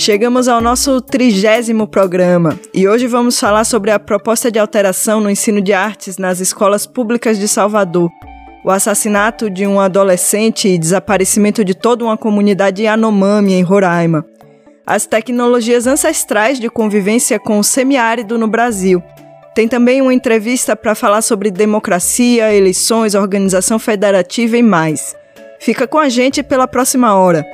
Chegamos ao nosso trigésimo programa e hoje vamos falar sobre a proposta de alteração no ensino de artes nas escolas públicas de Salvador, o assassinato de um adolescente e desaparecimento de toda uma comunidade Yanomami em Roraima, as tecnologias ancestrais de convivência com o semiárido no Brasil. Tem também uma entrevista para falar sobre democracia, eleições, organização federativa e mais. Fica com a gente pela próxima hora.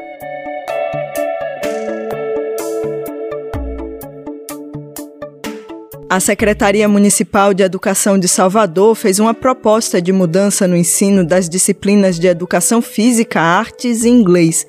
A Secretaria Municipal de Educação de Salvador fez uma proposta de mudança no ensino das disciplinas de educação física, artes e inglês.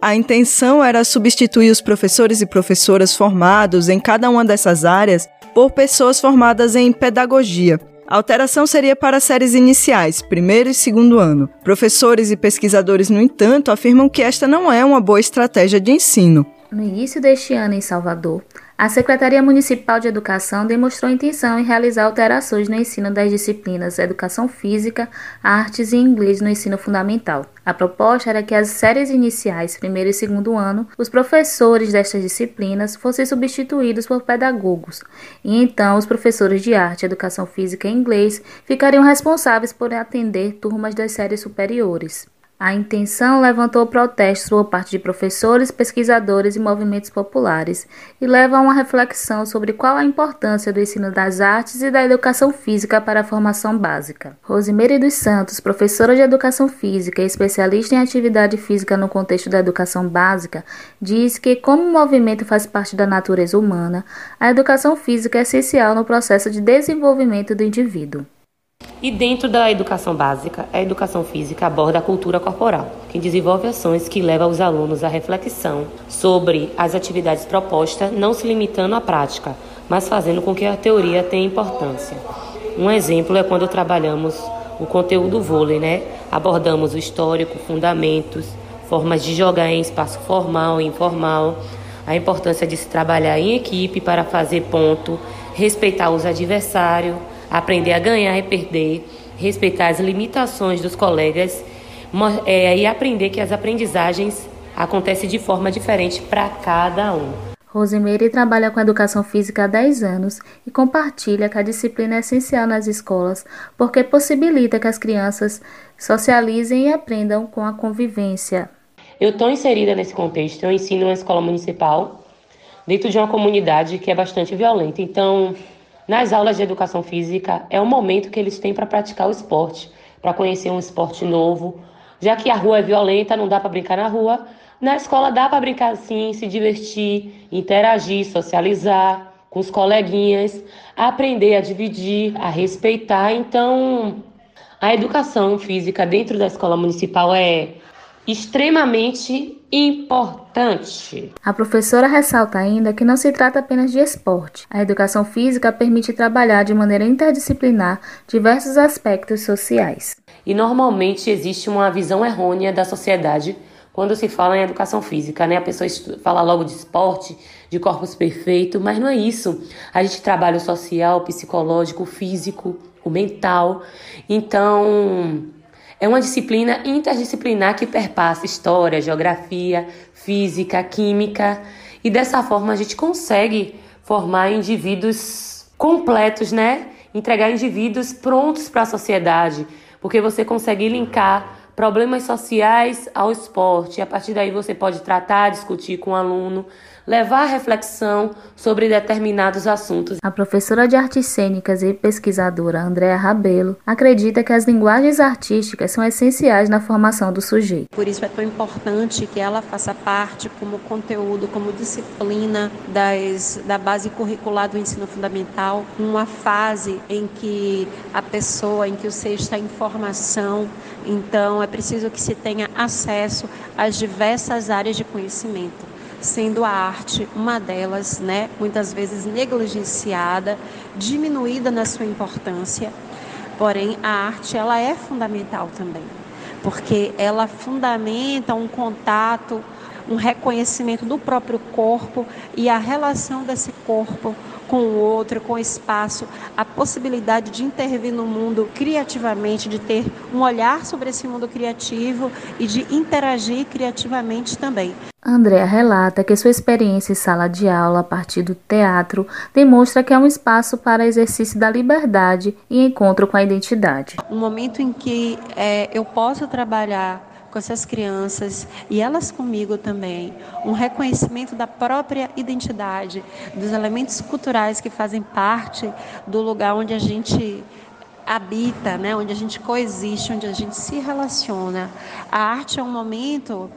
A intenção era substituir os professores e professoras formados em cada uma dessas áreas por pessoas formadas em pedagogia. A alteração seria para séries iniciais, primeiro e segundo ano. Professores e pesquisadores, no entanto, afirmam que esta não é uma boa estratégia de ensino. No início deste ano, em Salvador, a Secretaria Municipal de Educação demonstrou intenção em realizar alterações no ensino das disciplinas Educação Física, Artes e Inglês no ensino fundamental. A proposta era que as séries iniciais, primeiro e segundo ano, os professores destas disciplinas fossem substituídos por pedagogos, e então os professores de arte, educação física e inglês ficariam responsáveis por atender turmas das séries superiores. A intenção levantou protestos por parte de professores, pesquisadores e movimentos populares e leva a uma reflexão sobre qual a importância do ensino das artes e da educação física para a formação básica. Rosimeire dos Santos, professora de educação física e especialista em atividade física no contexto da educação básica, diz que, como o movimento faz parte da natureza humana, a educação física é essencial no processo de desenvolvimento do indivíduo. E dentro da educação básica, a educação física aborda a cultura corporal, que desenvolve ações que levam os alunos à reflexão sobre as atividades propostas, não se limitando à prática, mas fazendo com que a teoria tenha importância. Um exemplo é quando trabalhamos o conteúdo vôlei, né? Abordamos o histórico, fundamentos, formas de jogar em espaço formal e informal, a importância de se trabalhar em equipe para fazer ponto, respeitar os adversários aprender a ganhar e perder, respeitar as limitações dos colegas é, e aprender que as aprendizagens acontecem de forma diferente para cada um. Rosemary trabalha com educação física há 10 anos e compartilha que a disciplina é essencial nas escolas porque possibilita que as crianças socializem e aprendam com a convivência. Eu estou inserida nesse contexto, eu ensino uma escola municipal dentro de uma comunidade que é bastante violenta. Então, nas aulas de educação física, é o momento que eles têm para praticar o esporte, para conhecer um esporte novo. Já que a rua é violenta, não dá para brincar na rua, na escola dá para brincar sim, se divertir, interagir, socializar com os coleguinhas, aprender a dividir, a respeitar. Então, a educação física dentro da escola municipal é extremamente importante. A professora ressalta ainda que não se trata apenas de esporte. A educação física permite trabalhar de maneira interdisciplinar diversos aspectos sociais. E normalmente existe uma visão errônea da sociedade quando se fala em educação física, né? A pessoa fala logo de esporte, de corpos perfeito, mas não é isso. A gente trabalha o social, o psicológico, o físico, o mental. Então, é uma disciplina interdisciplinar que perpassa história, geografia, física, química, e dessa forma a gente consegue formar indivíduos completos, né? Entregar indivíduos prontos para a sociedade, porque você consegue linkar problemas sociais ao esporte. E a partir daí você pode tratar, discutir com o aluno, levar a reflexão sobre determinados assuntos. A professora de artes cênicas e pesquisadora Andréa Rabelo acredita que as linguagens artísticas são essenciais na formação do sujeito. Por isso é tão importante que ela faça parte como conteúdo, como disciplina das, da base curricular do ensino fundamental, uma fase em que a pessoa, em que o ser está em formação, então é preciso que se tenha acesso às diversas áreas de conhecimento sendo a arte uma delas, né, muitas vezes negligenciada, diminuída na sua importância. Porém, a arte ela é fundamental também, porque ela fundamenta um contato, um reconhecimento do próprio corpo e a relação desse corpo com o outro, com o espaço, a possibilidade de intervir no mundo criativamente, de ter um olhar sobre esse mundo criativo e de interagir criativamente também. Andrea relata que sua experiência em sala de aula a partir do teatro demonstra que é um espaço para exercício da liberdade e encontro com a identidade. Um momento em que é, eu posso trabalhar com essas crianças e elas comigo também, um reconhecimento da própria identidade, dos elementos culturais que fazem parte do lugar onde a gente habita, né? onde a gente coexiste, onde a gente se relaciona. A arte é um momento,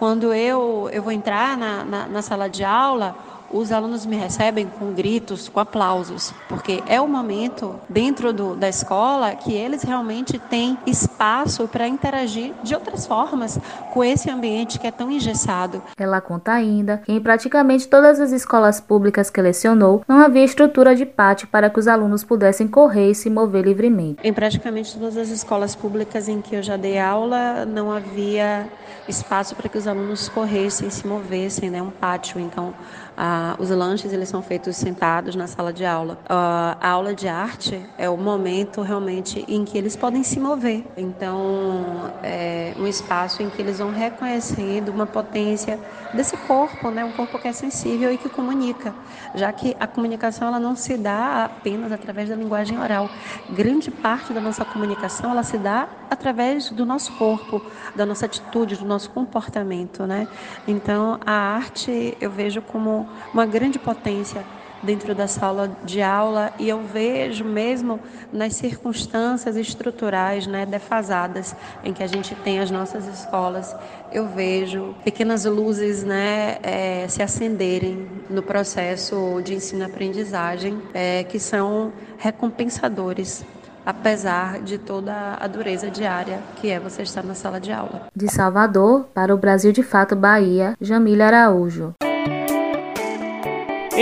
quando eu, eu vou entrar na, na, na sala de aula, os alunos me recebem com gritos, com aplausos, porque é o momento dentro do, da escola que eles realmente têm espaço para interagir de outras formas com esse ambiente que é tão engessado. Ela conta ainda que em praticamente todas as escolas públicas que lecionou não havia estrutura de pátio para que os alunos pudessem correr e se mover livremente. Em praticamente todas as escolas públicas em que eu já dei aula, não havia espaço para que os alunos corressem, se movessem, né, um pátio. Então, ah, os lanches eles são feitos sentados na sala de aula. Ah, a aula de arte é o momento realmente em que eles podem se mover. Então, é um espaço em que eles vão reconhecendo uma potência desse corpo, né? um corpo que é sensível e que comunica, já que a comunicação ela não se dá apenas através da linguagem oral. Grande parte da nossa comunicação ela se dá através do nosso corpo, da nossa atitude, do nosso comportamento. Né? Então, a arte eu vejo como uma grande potência dentro da sala de aula e eu vejo mesmo nas circunstâncias estruturais né, defasadas em que a gente tem as nossas escolas, eu vejo pequenas luzes né, é, se acenderem no processo de ensino-aprendizagem é, que são recompensadores apesar de toda a dureza diária que é você estar na sala de aula. De Salvador para o Brasil de Fato Bahia, Jamília Araújo.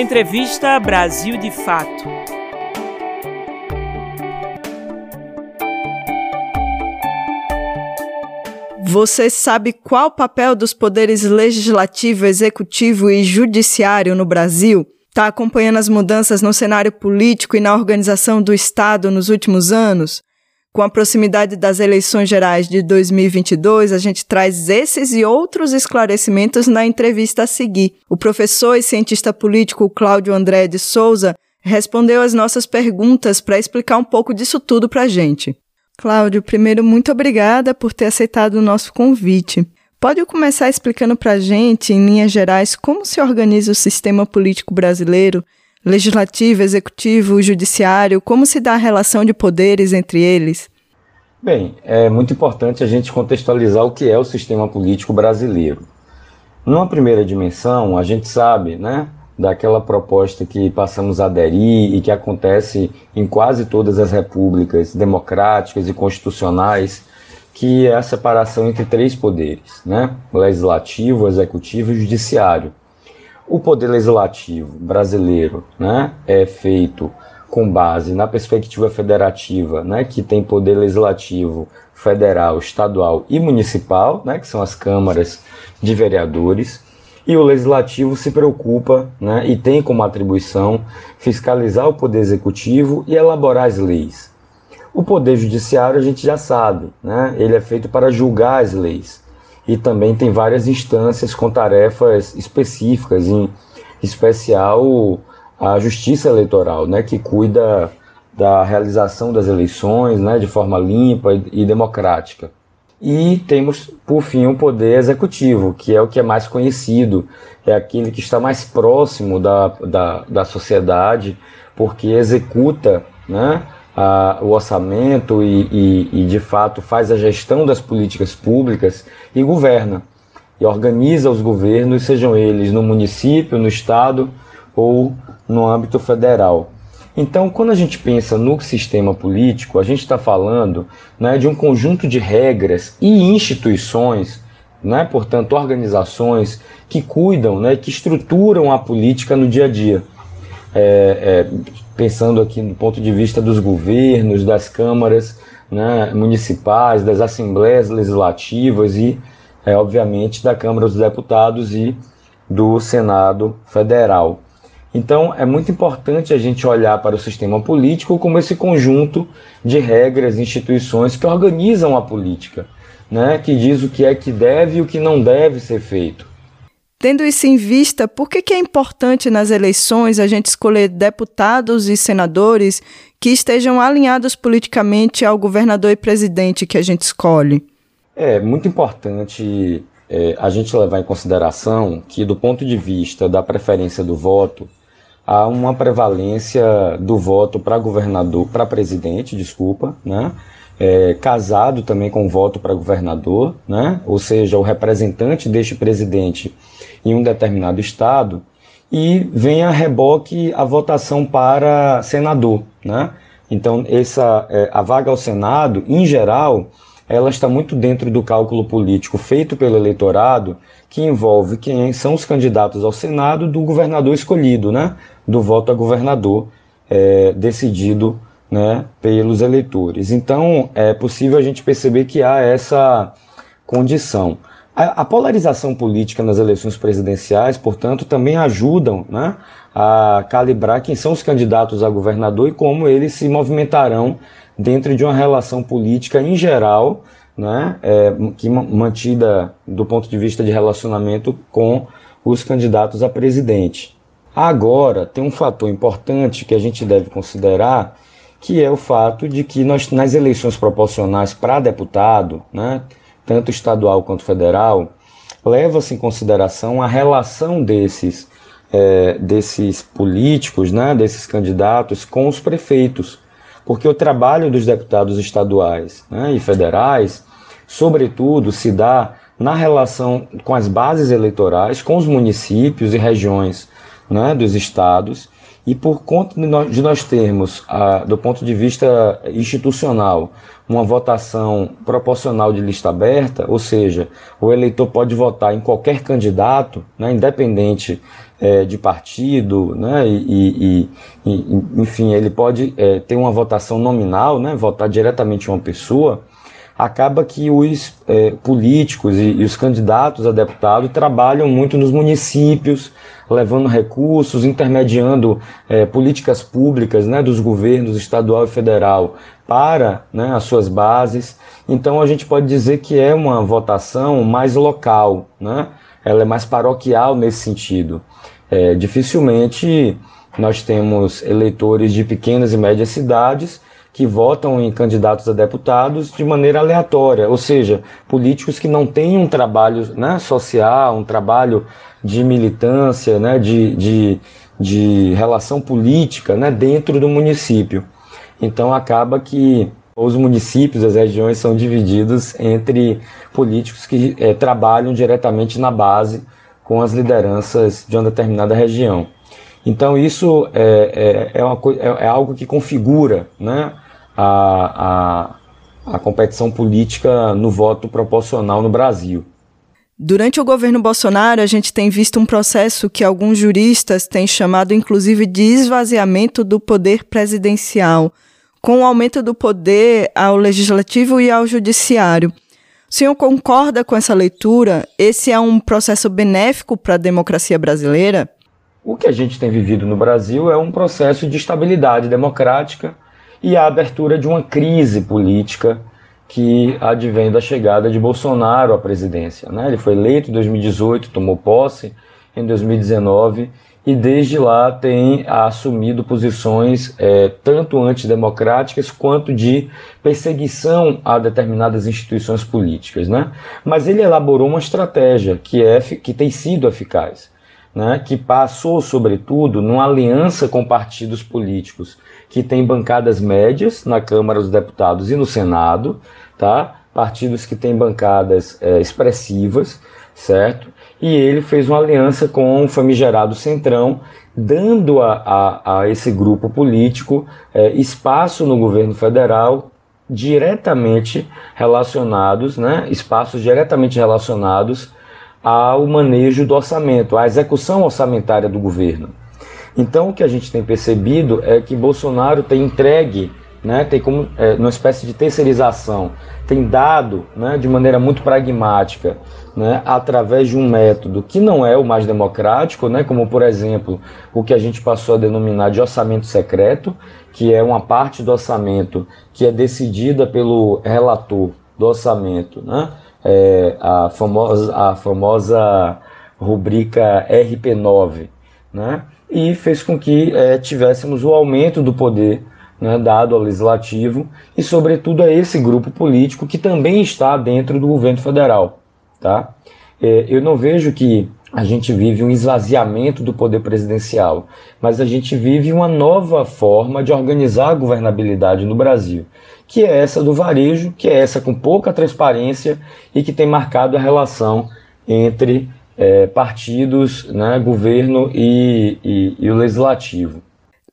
Entrevista Brasil de Fato. Você sabe qual o papel dos poderes legislativo, executivo e judiciário no Brasil? Está acompanhando as mudanças no cenário político e na organização do Estado nos últimos anos? Com a proximidade das eleições gerais de 2022, a gente traz esses e outros esclarecimentos na entrevista a seguir. O professor e cientista político Cláudio André de Souza respondeu as nossas perguntas para explicar um pouco disso tudo para a gente. Cláudio, primeiro, muito obrigada por ter aceitado o nosso convite. Pode começar explicando para a gente, em linhas gerais, como se organiza o sistema político brasileiro legislativo, executivo, judiciário, como se dá a relação de poderes entre eles? Bem, é muito importante a gente contextualizar o que é o sistema político brasileiro. Numa primeira dimensão, a gente sabe, né, daquela proposta que passamos a aderir e que acontece em quase todas as repúblicas democráticas e constitucionais, que é a separação entre três poderes, né, legislativo, executivo e judiciário. O poder legislativo brasileiro né, é feito com base na perspectiva federativa, né, que tem poder legislativo federal, estadual e municipal, né, que são as câmaras de vereadores, e o legislativo se preocupa né, e tem como atribuição fiscalizar o poder executivo e elaborar as leis. O poder judiciário a gente já sabe, né, ele é feito para julgar as leis e também tem várias instâncias com tarefas específicas, em especial a Justiça Eleitoral, né, que cuida da realização das eleições né, de forma limpa e democrática. E temos, por fim, o poder executivo, que é o que é mais conhecido, é aquele que está mais próximo da, da, da sociedade, porque executa né, a, o orçamento e, e, e, de fato, faz a gestão das políticas públicas e governa. E organiza os governos, sejam eles no município, no estado ou no âmbito federal. Então, quando a gente pensa no sistema político, a gente está falando né, de um conjunto de regras e instituições, né, portanto, organizações que cuidam, né, que estruturam a política no dia a dia. É, é, pensando aqui do ponto de vista dos governos, das câmaras né, municipais, das assembleias legislativas e, é, obviamente, da Câmara dos Deputados e do Senado Federal. Então, é muito importante a gente olhar para o sistema político como esse conjunto de regras, instituições que organizam a política, né? que diz o que é que deve e o que não deve ser feito. Tendo isso em vista, por que, que é importante nas eleições a gente escolher deputados e senadores que estejam alinhados politicamente ao governador e presidente que a gente escolhe? É muito importante é, a gente levar em consideração que, do ponto de vista da preferência do voto, há uma prevalência do voto para governador, para presidente, desculpa, né? É, casado também com voto para governador, né? ou seja, o representante deste presidente em um determinado estado, e vem a reboque a votação para senador. Né? Então, essa, é, a vaga ao Senado, em geral, ela está muito dentro do cálculo político feito pelo eleitorado, que envolve quem são os candidatos ao Senado do governador escolhido, né? do voto a governador é, decidido né, pelos eleitores. Então, é possível a gente perceber que há essa condição. A, a polarização política nas eleições presidenciais, portanto, também ajudam né, a calibrar quem são os candidatos a governador e como eles se movimentarão dentro de uma relação política em geral, né, é, que mantida do ponto de vista de relacionamento com os candidatos a presidente. Agora, tem um fator importante que a gente deve considerar, que é o fato de que nós, nas eleições proporcionais para deputado, né, tanto estadual quanto federal, leva-se em consideração a relação desses, é, desses políticos, né, desses candidatos com os prefeitos, porque o trabalho dos deputados estaduais né, e federais, sobretudo, se dá na relação com as bases eleitorais, com os municípios e regiões né, dos estados, e por conta de nós, de nós termos, a, do ponto de vista institucional, uma votação proporcional de lista aberta, ou seja, o eleitor pode votar em qualquer candidato, né, independente é, de partido, né, e, e, e, enfim, ele pode é, ter uma votação nominal, né, votar diretamente uma pessoa acaba que os é, políticos e, e, os candidatos a deputado trabalham muito nos municípios, levando recursos, intermediando é, políticas públicas né, dos governos estadual e federal para né, as suas bases. Então a gente pode dizer que é uma votação mais local, né? ela é mais paroquial nesse sentido. É, dificilmente nós temos eleitores de pequenas e médias cidades que votam em candidatos a deputados de maneira aleatória, ou seja, políticos que não têm um trabalho né, social, um trabalho de militância, né, de, de, de relação política né, dentro do município. Então acaba que os municípios, as regiões são divididos entre políticos que é, trabalham diretamente na base com as lideranças de uma determinada região. Então isso é, é, é, uma, é, é algo que configura né, a, a, a competição política no voto proporcional no Brasil. Durante o governo Bolsonaro, a gente tem visto um processo que alguns juristas têm chamado, inclusive, de esvaziamento do poder presidencial, com o aumento do poder ao legislativo e ao judiciário. O senhor concorda com essa leitura? Esse é um processo benéfico para a democracia brasileira? O que a gente tem vivido no Brasil é um processo de estabilidade democrática e a abertura de uma crise política que advém da chegada de Bolsonaro à presidência. Né? Ele foi eleito em 2018, tomou posse em 2019 e desde lá tem assumido posições é, tanto antidemocráticas quanto de perseguição a determinadas instituições políticas. Né? Mas ele elaborou uma estratégia que, é, que tem sido eficaz, né? que passou, sobretudo, numa aliança com partidos políticos que têm bancadas médias na Câmara dos Deputados e no Senado, tá? partidos que têm bancadas é, expressivas, certo? e ele fez uma aliança com o famigerado Centrão, dando a, a, a esse grupo político é, espaço no governo federal diretamente relacionados, né, espaços diretamente relacionados ao manejo do orçamento, à execução orçamentária do governo. Então, o que a gente tem percebido é que Bolsonaro tem entregue né, tem como é, uma espécie de terceirização, tem dado né, de maneira muito pragmática, né, através de um método que não é o mais democrático, né, como por exemplo o que a gente passou a denominar de orçamento secreto, que é uma parte do orçamento que é decidida pelo relator do orçamento, né, é, a, famosa, a famosa rubrica RP9, né, e fez com que é, tivéssemos o aumento do poder né, dado ao legislativo e, sobretudo, a esse grupo político que também está dentro do governo federal. Tá? É, eu não vejo que a gente vive um esvaziamento do poder presidencial, mas a gente vive uma nova forma de organizar a governabilidade no Brasil, que é essa do varejo, que é essa com pouca transparência e que tem marcado a relação entre é, partidos, né, governo e, e, e o legislativo.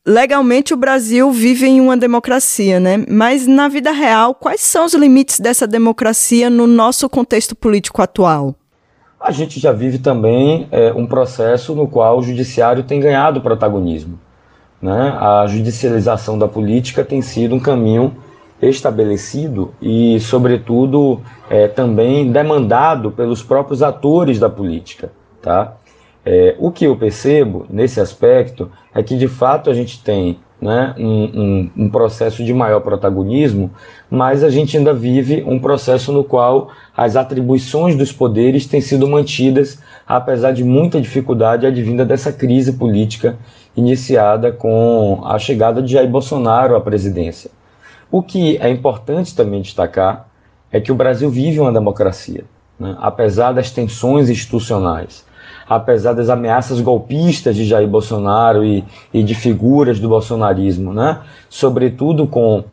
Legalmente o Brasil vive em uma democracia, né? Mas na vida real, quais são os limites dessa democracia no nosso contexto político atual? A gente já vive também é, um processo no qual o judiciário tem ganhado protagonismo. Né? A judicialização da política tem sido um caminho estabelecido e, sobretudo, é, também demandado pelos próprios atores da política. Tá? É, o que eu percebo nesse aspecto é que de fato a gente tem né, um, um, um, processo de maior protagonismo, mas a gente ainda vive um processo no qual as atribuições dos poderes têm sido mantidas, apesar de muita dificuldade advinda dessa crise política iniciada com a chegada de Jair Bolsonaro à presidência. O que é importante também destacar é que o Brasil vive uma democracia, né, apesar das tensões institucionais apesar das ameaças golpistas de Jair Bolsonaro e, e de figuras do bolsonarismo, né? sobretudo com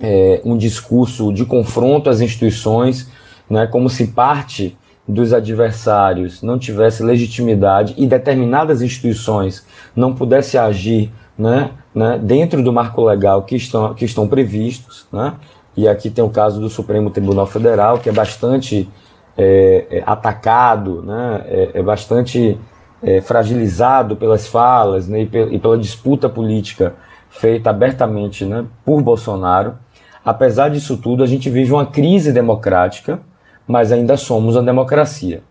é, um discurso de confronto às instituições, né? como se parte dos adversários não tivesse legitimidade e determinadas instituições não pudesse agir né, né, dentro do marco legal que estão, que estão previstos. Né? E aqui tem o caso do Supremo Tribunal Federal, que é bastante é, é, atacado, né, é, é bastante é, fragilizado pelas falas né, e, e, pela disputa política feita abertamente né, por Bolsonaro. Apesar disso tudo, a gente vive uma crise democrática, mas ainda somos a democracia.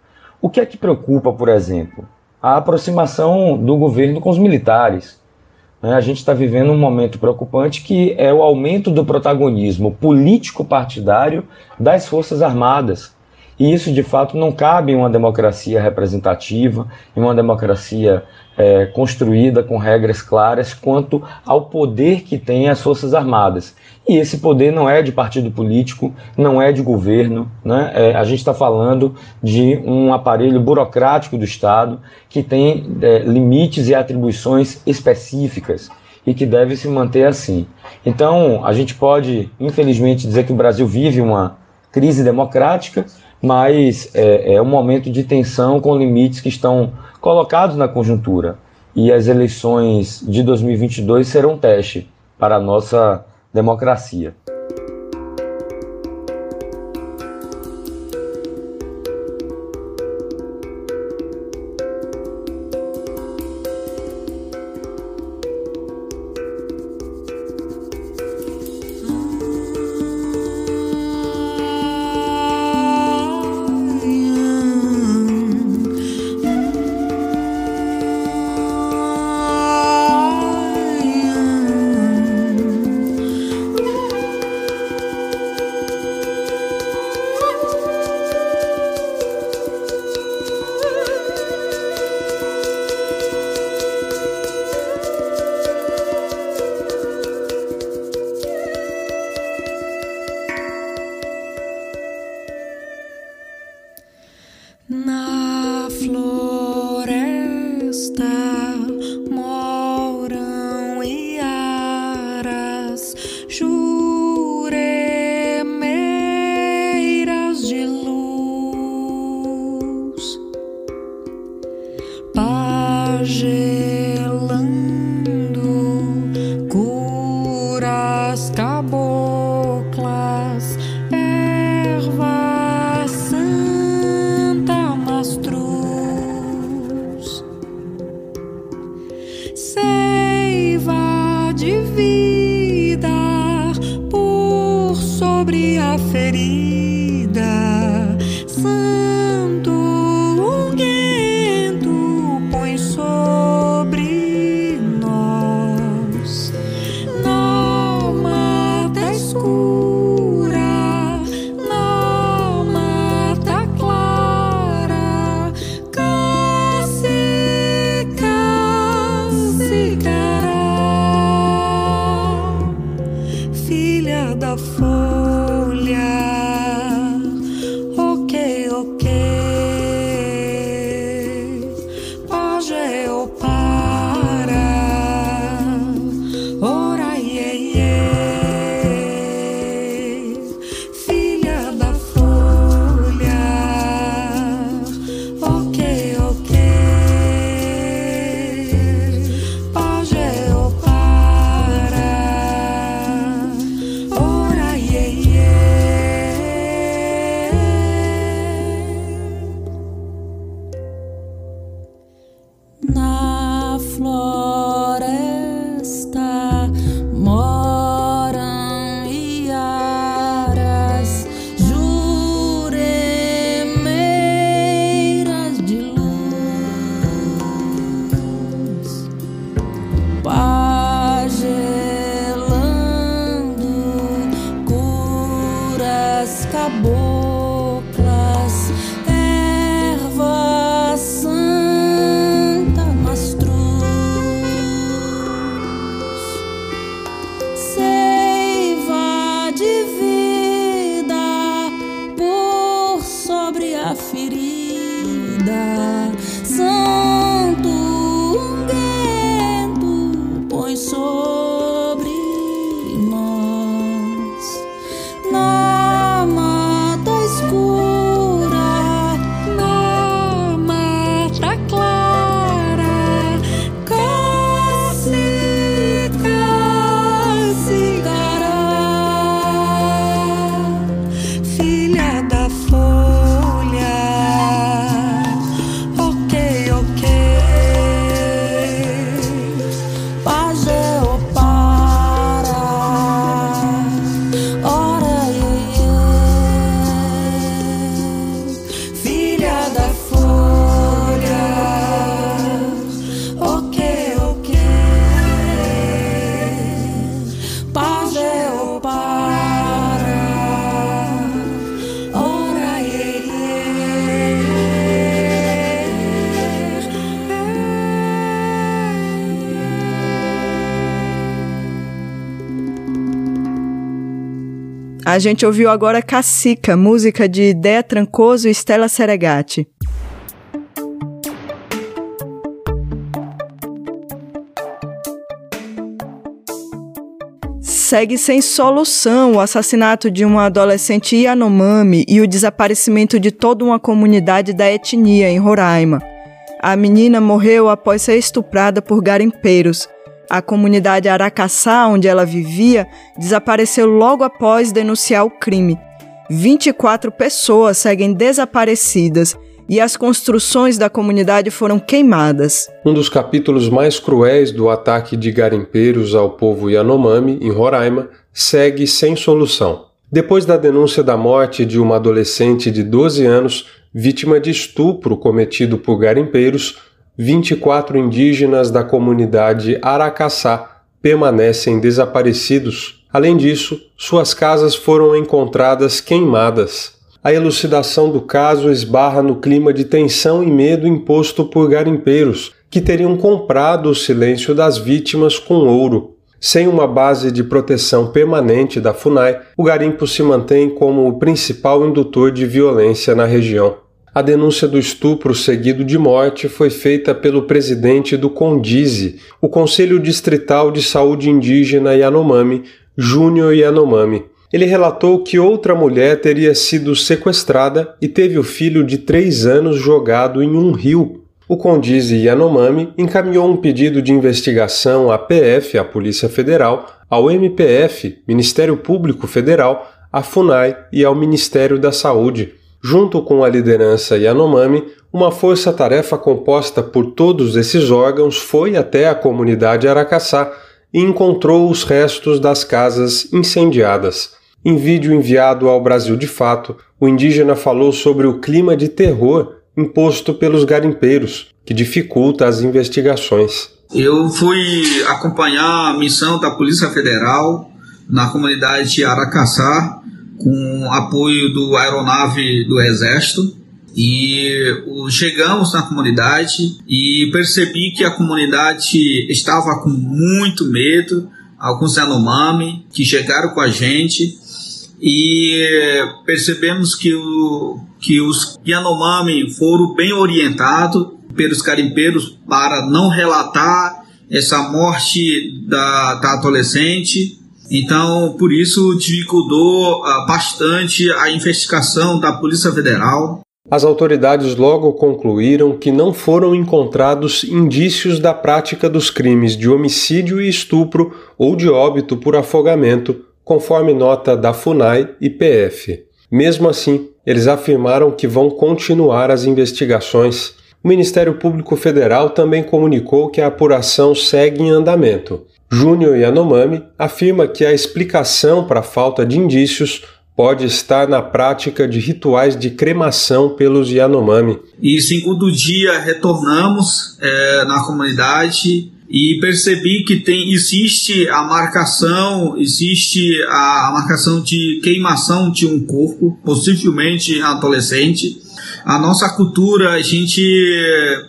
O que é que preocupa, por exemplo? A aproximação do governo com os militares. Né? A gente está vivendo um momento preocupante que é o aumento do protagonismo político-partidário das Forças Armadas e isso, de fato, não cabe em uma democracia representativa, em uma democracia é, construída com regras claras quanto ao poder que têm as Forças Armadas. E esse poder não é de partido político, não é de governo. Né? É, a gente está falando de um aparelho burocrático do Estado que tem é, limites e atribuições específicas e que deve se manter assim. Então, a gente pode, infelizmente, dizer que o Brasil vive uma crise democrática, mas é, é um momento de tensão com limites que estão colocados na conjuntura. E as eleições de 2022 serão um teste para a nossa democracia. A gente ouviu agora Cacica, música de Dea Trancoso e Stella Seregati. Segue sem solução o assassinato de uma adolescente Yanomami e o desaparecimento de toda uma comunidade da etnia em Roraima. A menina morreu após ser estuprada por garimpeiros. A comunidade Aracaçá, onde ela vivia, desapareceu logo após denunciar o crime. 24 pessoas seguem desaparecidas e as construções da comunidade foram queimadas. Um dos capítulos mais cruéis do ataque de garimpeiros ao povo Yanomami, em Roraima, segue sem solução. Depois da denúncia da morte de uma adolescente de 12 anos, vítima de estupro cometido por garimpeiros, 24 indígenas da comunidade Aracaçá permanecem desaparecidos. Além disso, suas casas foram encontradas queimadas. A elucidação do caso esbarra no clima de tensão e medo imposto por garimpeiros, que teriam comprado o silêncio das vítimas com ouro. Sem uma base de proteção permanente da FUNAI, o garimpo se mantém como o principal indutor de violência na região. A denúncia do estupro seguido de morte foi feita pelo presidente do CONDIZE, o Conselho Distrital de Saúde Indígena Yanomami, Júnior Yanomami. Ele relatou que outra mulher teria sido sequestrada e teve o filho de três anos jogado em um rio. O Condize Yanomami encaminhou um pedido de investigação à PF, a Polícia Federal, ao MPF, Ministério Público Federal, à FUNAI e ao Ministério da Saúde. Junto com a liderança Yanomami, uma força-tarefa composta por todos esses órgãos foi até a comunidade Aracaçá e encontrou os restos das casas incendiadas. Em vídeo enviado ao Brasil de Fato, o indígena falou sobre o clima de terror imposto pelos garimpeiros, que dificulta as investigações. Eu fui acompanhar a missão da Polícia Federal na comunidade de Aracaçá, com apoio do aeronave do Exército. E chegamos na comunidade e percebi que a comunidade estava com muito medo, alguns Yanomami que chegaram com a gente e percebemos que, o, que os Yanomami foram bem orientados pelos carimpeiros para não relatar essa morte da, da adolescente então, por isso, dificultou uh, bastante a investigação da Polícia Federal. As autoridades logo concluíram que não foram encontrados indícios da prática dos crimes de homicídio e estupro ou de óbito por afogamento, conforme nota da FUNAI e PF. Mesmo assim, eles afirmaram que vão continuar as investigações. O Ministério Público Federal também comunicou que a apuração segue em andamento. Júnior Yanomami afirma que a explicação para a falta de indícios pode estar na prática de rituais de cremação pelos Yanomami. E segundo dia retornamos é, na comunidade e percebi que tem existe a marcação, existe a, a marcação de queimação de um corpo, possivelmente adolescente. A nossa cultura, a gente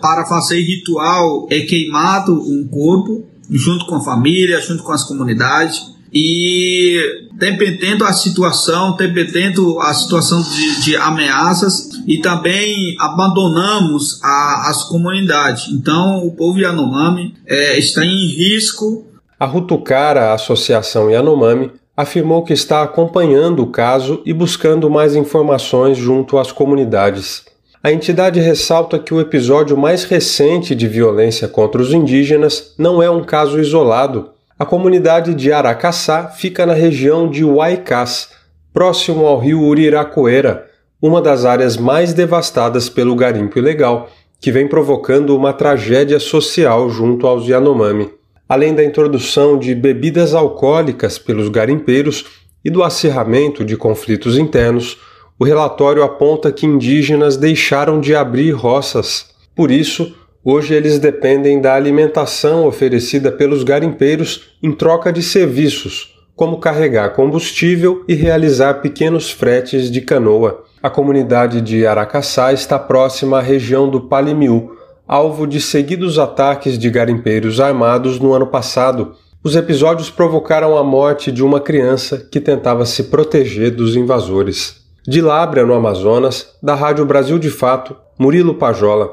para fazer ritual é queimado um corpo junto com a família, junto com as comunidades. E dependendo da situação, dependendo a situação de, de ameaças, e também abandonamos a, as comunidades. Então, o povo Yanomami é, está em risco. A Rutucara, a Associação Yanomami, afirmou que está acompanhando o caso e buscando mais informações junto às comunidades. A entidade ressalta que o episódio mais recente de violência contra os indígenas não é um caso isolado. A comunidade de Aracaçá fica na região de Huaycás, próximo ao rio Uriracoera, uma das áreas mais devastadas pelo garimpo ilegal, que vem provocando uma tragédia social junto aos Yanomami. Além da introdução de bebidas alcoólicas pelos garimpeiros e do acirramento de conflitos internos, o relatório aponta que indígenas deixaram de abrir roças. Por isso, hoje eles dependem da alimentação oferecida pelos garimpeiros em troca de serviços, como carregar combustível e realizar pequenos fretes de canoa. A comunidade de Aracaçá está próxima à região do Palimiú, alvo de seguidos ataques de garimpeiros armados no ano passado. Os episódios provocaram a morte de uma criança que tentava se proteger dos invasores. De Lábrea, no Amazonas, da Rádio Brasil de Fato, Murilo Pajola.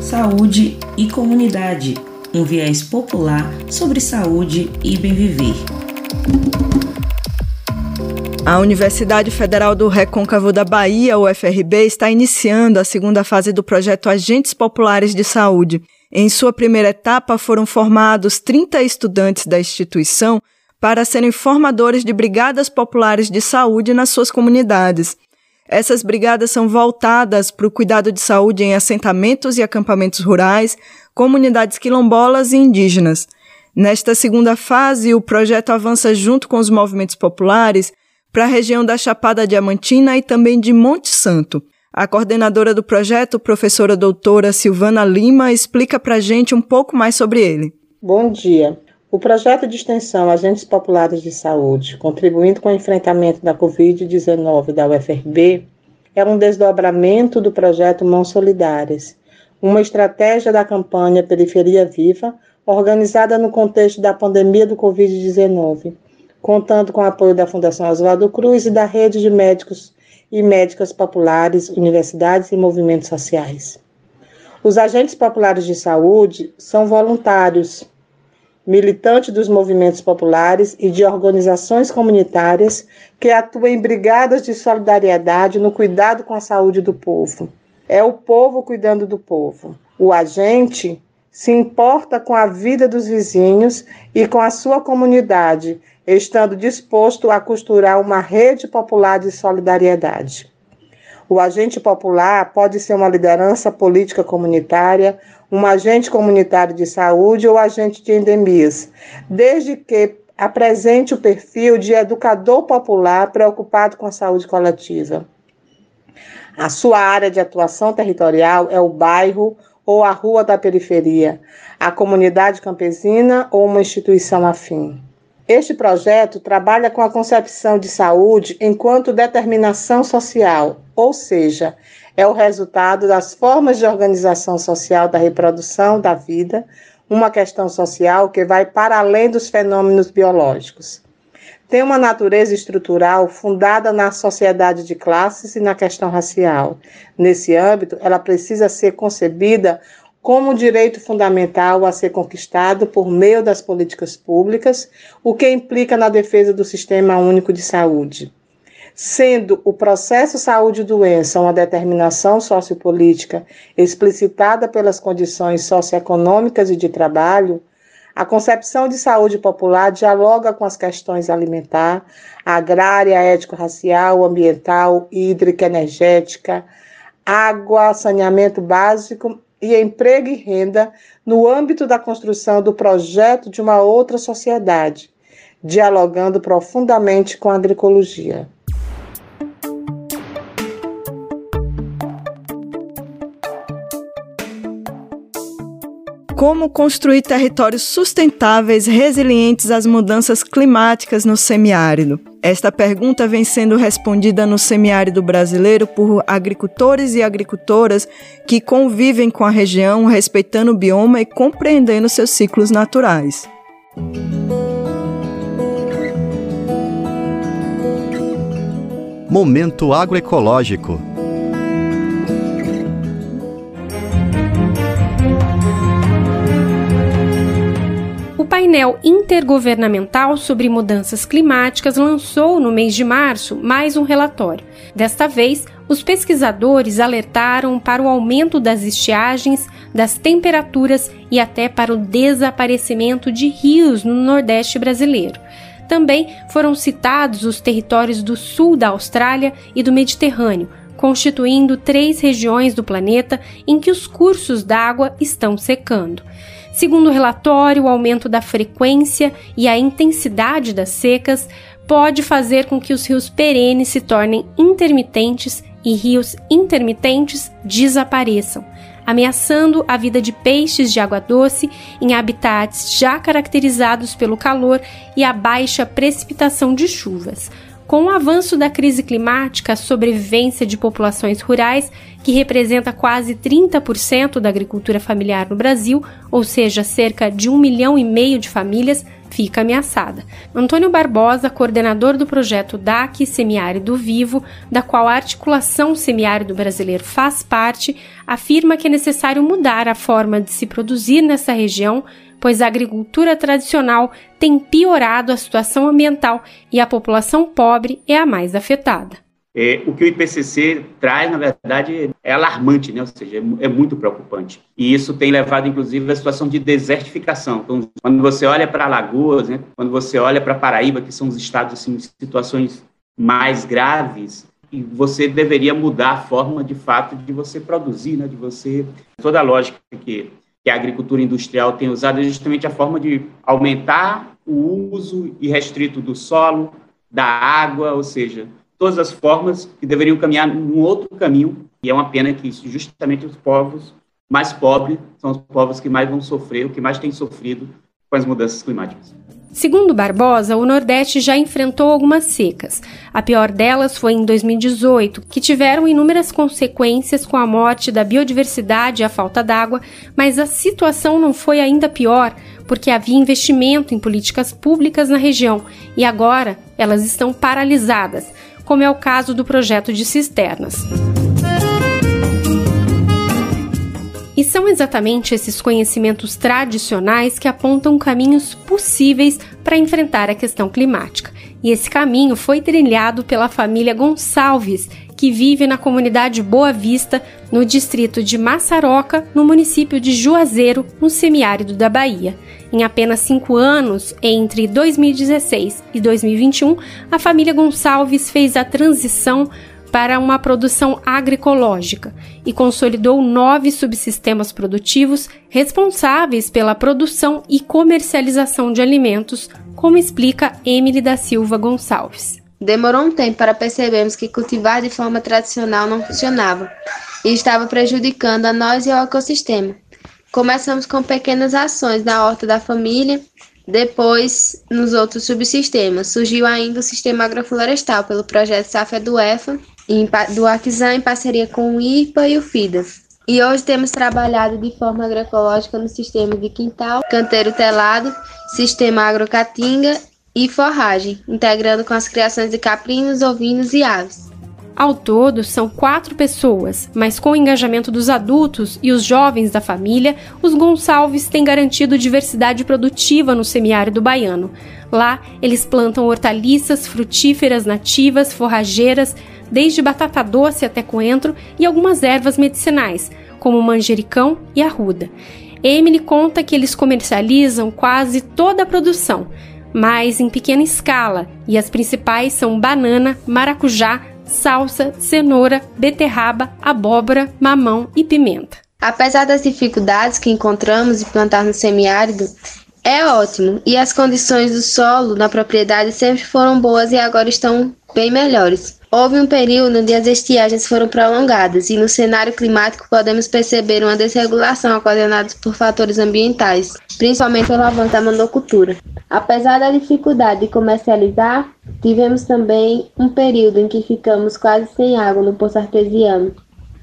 Saúde e comunidade. Um viés popular sobre saúde e bem viver. A Universidade Federal do Recôncavo da Bahia, UFRB, está iniciando a segunda fase do projeto Agentes Populares de Saúde. Em sua primeira etapa, foram formados 30 estudantes da instituição para serem formadores de brigadas populares de saúde nas suas comunidades. Essas brigadas são voltadas para o cuidado de saúde em assentamentos e acampamentos rurais, comunidades quilombolas e indígenas. Nesta segunda fase, o projeto avança junto com os movimentos populares para a região da Chapada Diamantina e também de Monte Santo. A coordenadora do projeto, professora doutora Silvana Lima, explica para a gente um pouco mais sobre ele. Bom dia. O projeto de extensão Agentes Populares de Saúde, contribuindo com o enfrentamento da Covid-19 da UFRB, é um desdobramento do projeto Mãos Solidárias, uma estratégia da campanha Periferia Viva, organizada no contexto da pandemia do Covid-19, contando com o apoio da Fundação Oswaldo Cruz e da Rede de Médicos e médicas populares, universidades e movimentos sociais. Os agentes populares de saúde são voluntários, militantes dos movimentos populares e de organizações comunitárias que atuam em brigadas de solidariedade no cuidado com a saúde do povo. É o povo cuidando do povo. O agente se importa com a vida dos vizinhos e com a sua comunidade, estando disposto a costurar uma rede popular de solidariedade. O agente popular pode ser uma liderança política comunitária, um agente comunitário de saúde ou agente de endemias, desde que apresente o perfil de educador popular preocupado com a saúde coletiva. A sua área de atuação territorial é o bairro ou a rua da periferia, a comunidade campesina ou uma instituição afim. Este projeto trabalha com a concepção de saúde enquanto determinação social, ou seja, é o resultado das formas de organização social da reprodução da vida, uma questão social que vai para além dos fenômenos biológicos. Tem uma natureza estrutural fundada na sociedade de classes e na questão racial. Nesse âmbito, ela precisa ser concebida como direito fundamental a ser conquistado por meio das políticas públicas, o que implica na defesa do Sistema Único de Saúde. Sendo o processo saúde-doença uma determinação sociopolítica explicitada pelas condições socioeconômicas e de trabalho, a concepção de saúde popular dialoga com as questões alimentar, agrária, ético-racial, ambiental, hídrica, energética, água, saneamento básico e emprego e renda no âmbito da construção do projeto de uma outra sociedade, dialogando profundamente com a agroecologia. Como construir territórios sustentáveis resilientes às mudanças climáticas no semiárido? Esta pergunta vem sendo respondida no semiárido brasileiro por agricultores e agricultoras que convivem com a região, respeitando o bioma e compreendendo seus ciclos naturais. Momento agroecológico painel intergovernamental sobre mudanças climáticas lançou no mês de março mais um relatório. Desta vez, os pesquisadores alertaram para o aumento das estiagens, das temperaturas e até para o desaparecimento de rios no Nordeste brasileiro. Também foram citados os territórios do sul da Austrália e do Mediterrâneo, constituindo três regiões do planeta em que os cursos d'água estão secando. Segundo o relatório, o aumento da frequência e a intensidade das secas pode fazer com que os rios perenes se tornem intermitentes e rios intermitentes desapareçam, ameaçando a vida de peixes de água doce em habitats já caracterizados pelo calor e a baixa precipitação de chuvas. Com o avanço da crise climática, a sobrevivência de populações rurais, que representa quase 30% da agricultura familiar no Brasil, ou seja, cerca de um milhão e meio de famílias, fica ameaçada. Antônio Barbosa, coordenador do projeto DAC Semiárido Vivo, da qual a articulação semiárido brasileiro faz parte, afirma que é necessário mudar a forma de se produzir nessa região pois a agricultura tradicional tem piorado a situação ambiental e a população pobre é a mais afetada. É, o que o IPCC traz, na verdade, é alarmante, né? ou seja, é, é muito preocupante. E isso tem levado, inclusive, à situação de desertificação. Então, quando você olha para Alagoas, né? quando você olha para Paraíba, que são os estados assim, situações mais graves, e você deveria mudar a forma, de fato, de você produzir, né? de você... Toda a lógica que que a agricultura industrial tem usado é justamente a forma de aumentar o uso irrestrito do solo, da água, ou seja, todas as formas que deveriam caminhar num outro caminho, e é uma pena que justamente os povos mais pobres são os povos que mais vão sofrer, o que mais têm sofrido com as mudanças climáticas. Segundo Barbosa, o Nordeste já enfrentou algumas secas. A pior delas foi em 2018, que tiveram inúmeras consequências com a morte da biodiversidade e a falta d'água, mas a situação não foi ainda pior, porque havia investimento em políticas públicas na região e agora elas estão paralisadas, como é o caso do projeto de cisternas. E são exatamente esses conhecimentos tradicionais que apontam caminhos possíveis para enfrentar a questão climática. E esse caminho foi trilhado pela família Gonçalves, que vive na comunidade Boa Vista, no distrito de Maçaroca, no município de Juazeiro, no semiárido da Bahia. Em apenas cinco anos, entre 2016 e 2021, a família Gonçalves fez a transição para uma produção agroecológica e consolidou nove subsistemas produtivos responsáveis pela produção e comercialização de alimentos, como explica Emily da Silva Gonçalves. Demorou um tempo para percebermos que cultivar de forma tradicional não funcionava e estava prejudicando a nós e ao ecossistema. Começamos com pequenas ações na horta da família, depois nos outros subsistemas. Surgiu ainda o sistema agroflorestal pelo projeto Safra do EFA do Aquizan em parceria com o IPA e o FIDA. E hoje temos trabalhado de forma agroecológica no sistema de quintal, canteiro telado, sistema agrocatinga e forragem, integrando com as criações de caprinos, ovinos e aves. Ao todo, são quatro pessoas, mas com o engajamento dos adultos e os jovens da família, os Gonçalves têm garantido diversidade produtiva no semiárido baiano. Lá, eles plantam hortaliças, frutíferas nativas, forrageiras, desde batata doce até coentro e algumas ervas medicinais, como manjericão e arruda. Emily conta que eles comercializam quase toda a produção, mas em pequena escala, e as principais são banana, maracujá, salsa, cenoura, beterraba, abóbora, mamão e pimenta. Apesar das dificuldades que encontramos de plantar no semiárido, é ótimo e as condições do solo na propriedade sempre foram boas e agora estão bem melhores. Houve um período onde as estiagens foram prolongadas e no cenário climático podemos perceber uma desregulação ocasionada por fatores ambientais, principalmente o avanço da monocultura. Apesar da dificuldade de comercializar, tivemos também um período em que ficamos quase sem água no poço artesiano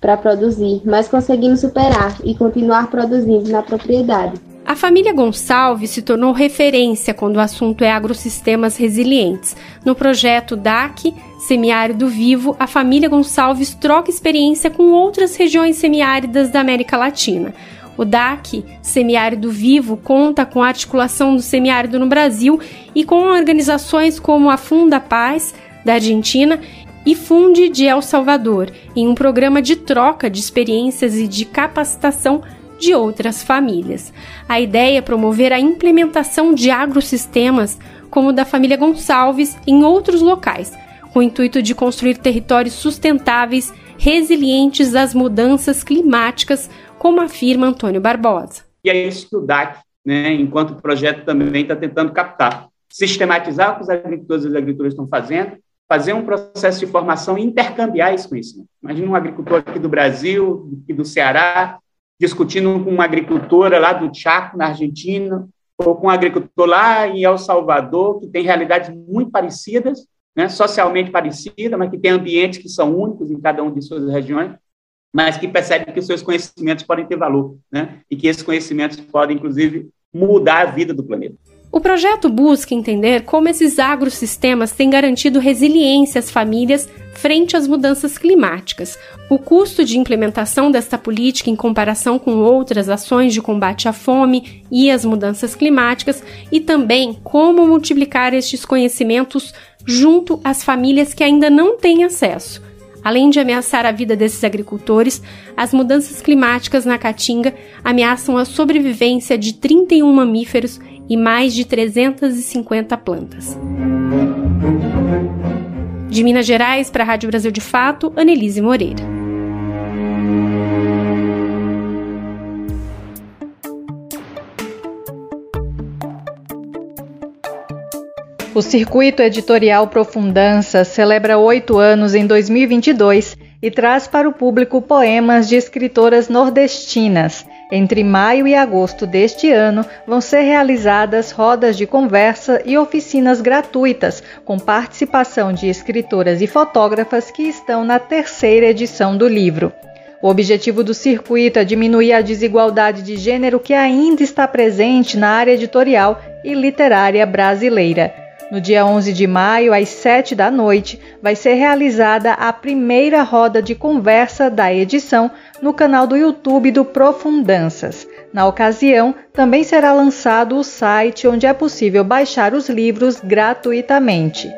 para produzir, mas conseguimos superar e continuar produzindo na propriedade. A família Gonçalves se tornou referência quando o assunto é agrossistemas resilientes. No projeto DAC, Semiárido Vivo, a família Gonçalves troca experiência com outras regiões semiáridas da América Latina. O DAC, Semiárido Vivo, conta com a articulação do semiárido no Brasil e com organizações como a Funda Paz, da Argentina, e Funde de El Salvador, em um programa de troca de experiências e de capacitação de outras famílias. A ideia é promover a implementação de agrossistemas, como o da família Gonçalves, em outros locais, com o intuito de construir territórios sustentáveis, resilientes às mudanças climáticas, como afirma Antônio Barbosa. E é isso que o DAC, né, enquanto projeto, também está tentando captar. Sistematizar o que os agricultores e as agricultoras estão fazendo, fazer um processo de formação e intercambiar esse conhecimento. Imagina um agricultor aqui do Brasil, aqui do Ceará, discutindo com uma agricultora lá do Chaco, na Argentina, ou com um agricultor lá em El Salvador, que tem realidades muito parecidas, né, socialmente parecidas, mas que tem ambientes que são únicos em cada uma de suas regiões, mas que percebem que seus conhecimentos podem ter valor, né, e que esses conhecimentos podem, inclusive, mudar a vida do planeta. O projeto busca entender como esses agrossistemas têm garantido resiliência às famílias frente às mudanças climáticas. O custo de implementação desta política em comparação com outras ações de combate à fome e às mudanças climáticas e também como multiplicar estes conhecimentos junto às famílias que ainda não têm acesso. Além de ameaçar a vida desses agricultores, as mudanças climáticas na Caatinga ameaçam a sobrevivência de 31 mamíferos e mais de 350 plantas. De Minas Gerais para a Rádio Brasil de Fato, Anelise Moreira. O Circuito Editorial Profundança celebra oito anos em 2022 e traz para o público poemas de escritoras nordestinas. Entre maio e agosto deste ano, vão ser realizadas rodas de conversa e oficinas gratuitas, com participação de escritoras e fotógrafas que estão na terceira edição do livro. O objetivo do circuito é diminuir a desigualdade de gênero que ainda está presente na área editorial e literária brasileira. No dia 11 de maio, às 7 da noite, vai ser realizada a primeira roda de conversa da edição no canal do YouTube do Profundanças. Na ocasião, também será lançado o site onde é possível baixar os livros gratuitamente.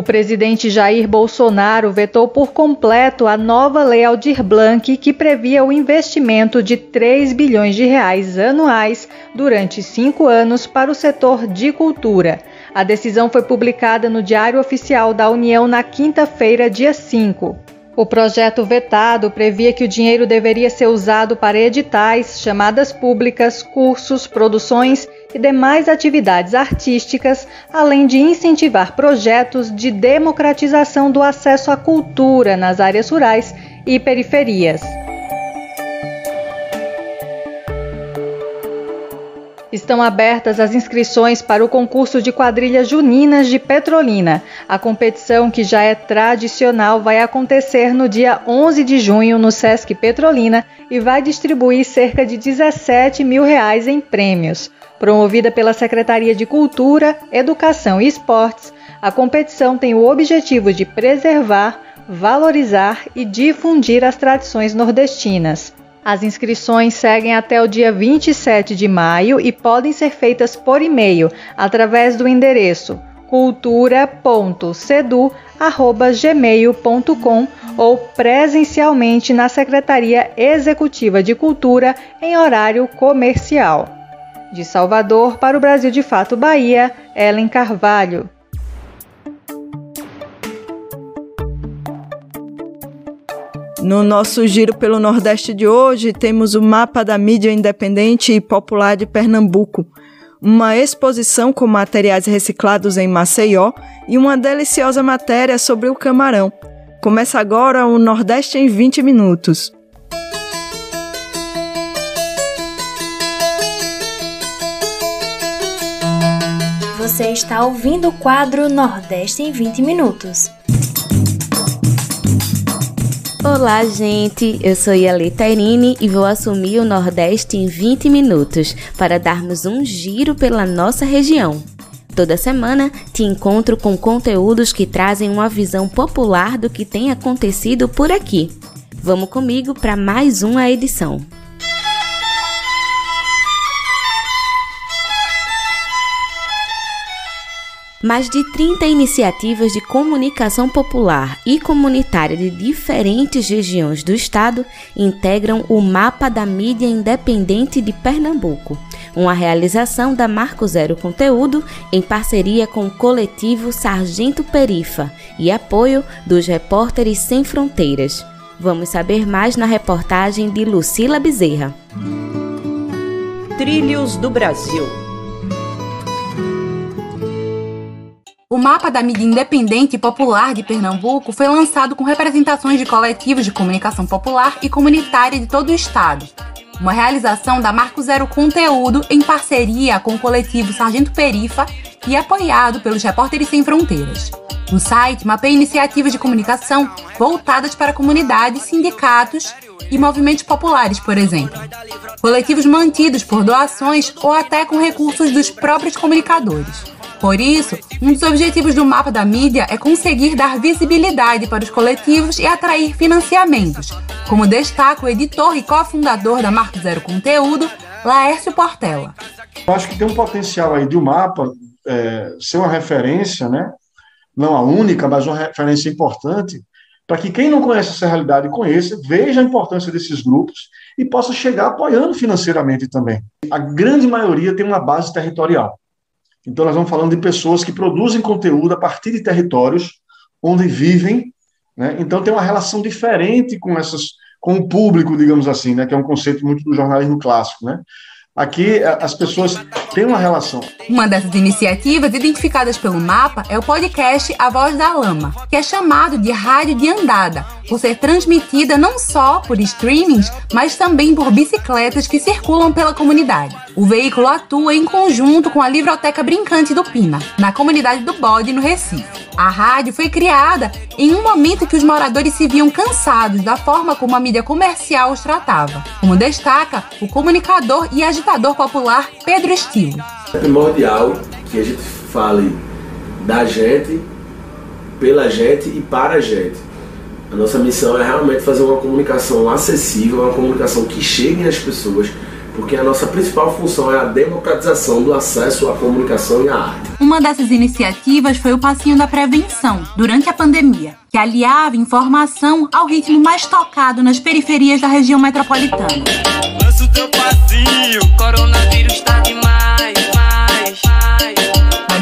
O presidente Jair Bolsonaro vetou por completo a nova Lei Aldir Blanc, que previa o investimento de 3 bilhões de reais anuais durante cinco anos para o setor de cultura. A decisão foi publicada no Diário Oficial da União na quinta-feira, dia 5. O projeto vetado previa que o dinheiro deveria ser usado para editais, chamadas públicas, cursos, produções e demais atividades artísticas, além de incentivar projetos de democratização do acesso à cultura nas áreas rurais e periferias. Estão abertas as inscrições para o concurso de quadrilhas juninas de Petrolina. A competição, que já é tradicional, vai acontecer no dia 11 de junho no Sesc Petrolina e vai distribuir cerca de 17 mil reais em prêmios. Promovida pela Secretaria de Cultura, Educação e Esportes, a competição tem o objetivo de preservar, valorizar e difundir as tradições nordestinas. As inscrições seguem até o dia 27 de maio e podem ser feitas por e-mail através do endereço cultura.cedu@gmail.com ou presencialmente na Secretaria Executiva de Cultura em horário comercial. De Salvador para o Brasil de Fato Bahia, Ellen Carvalho. No nosso giro pelo Nordeste de hoje, temos o mapa da mídia independente e popular de Pernambuco, uma exposição com materiais reciclados em Maceió e uma deliciosa matéria sobre o camarão. Começa agora o Nordeste em 20 minutos. Você está ouvindo o quadro Nordeste em 20 Minutos. Olá, gente! Eu sou Yali Tairine e vou assumir o Nordeste em 20 minutos para darmos um giro pela nossa região. Toda semana te encontro com conteúdos que trazem uma visão popular do que tem acontecido por aqui. Vamos comigo para mais uma edição. Mais de 30 iniciativas de comunicação popular e comunitária de diferentes regiões do estado integram o Mapa da Mídia Independente de Pernambuco, uma realização da Marco Zero Conteúdo em parceria com o coletivo Sargento Perifa e apoio dos Repórteres Sem Fronteiras. Vamos saber mais na reportagem de Lucila Bezerra. Trilhos do Brasil O mapa da mídia independente e popular de Pernambuco foi lançado com representações de coletivos de comunicação popular e comunitária de todo o estado. Uma realização da Marco Zero Conteúdo em parceria com o coletivo Sargento Perifa e apoiado pelos Repórteres Sem Fronteiras. O site mapeia iniciativas de comunicação voltadas para comunidades, sindicatos e movimentos populares, por exemplo. Coletivos mantidos por doações ou até com recursos dos próprios comunicadores. Por isso, um dos objetivos do mapa da mídia é conseguir dar visibilidade para os coletivos e atrair financiamentos, como destaca o editor e cofundador da Marco Zero Conteúdo, Laércio Portela. Eu acho que tem um potencial aí de o mapa é, ser uma referência, né? não a única, mas uma referência importante, para que quem não conhece essa realidade conheça, veja a importância desses grupos e possa chegar apoiando financeiramente também. A grande maioria tem uma base territorial. Então, nós vamos falando de pessoas que produzem conteúdo a partir de territórios onde vivem. Né? Então, tem uma relação diferente com essas com o público, digamos assim, né? que é um conceito muito do jornalismo clássico. Né? Aqui as pessoas têm uma relação. Uma dessas iniciativas identificadas pelo mapa é o podcast A Voz da Lama, que é chamado de rádio de andada, por ser transmitida não só por streamings, mas também por bicicletas que circulam pela comunidade. O veículo atua em conjunto com a Livroteca Brincante do Pina, na comunidade do Bode, no Recife. A rádio foi criada em um momento que os moradores se viam cansados da forma como a mídia comercial os tratava, como destaca o comunicador e agitador popular Pedro Estilo. É primordial que a gente fale da gente, pela gente e para a gente. A nossa missão é realmente fazer uma comunicação acessível, uma comunicação que chegue às pessoas, porque a nossa principal função é a democratização do acesso à comunicação e à arte. Uma dessas iniciativas foi o Passinho da Prevenção, durante a pandemia, que aliava informação ao ritmo mais tocado nas periferias da região metropolitana. Lança o teu passinho, coronavírus tá demais,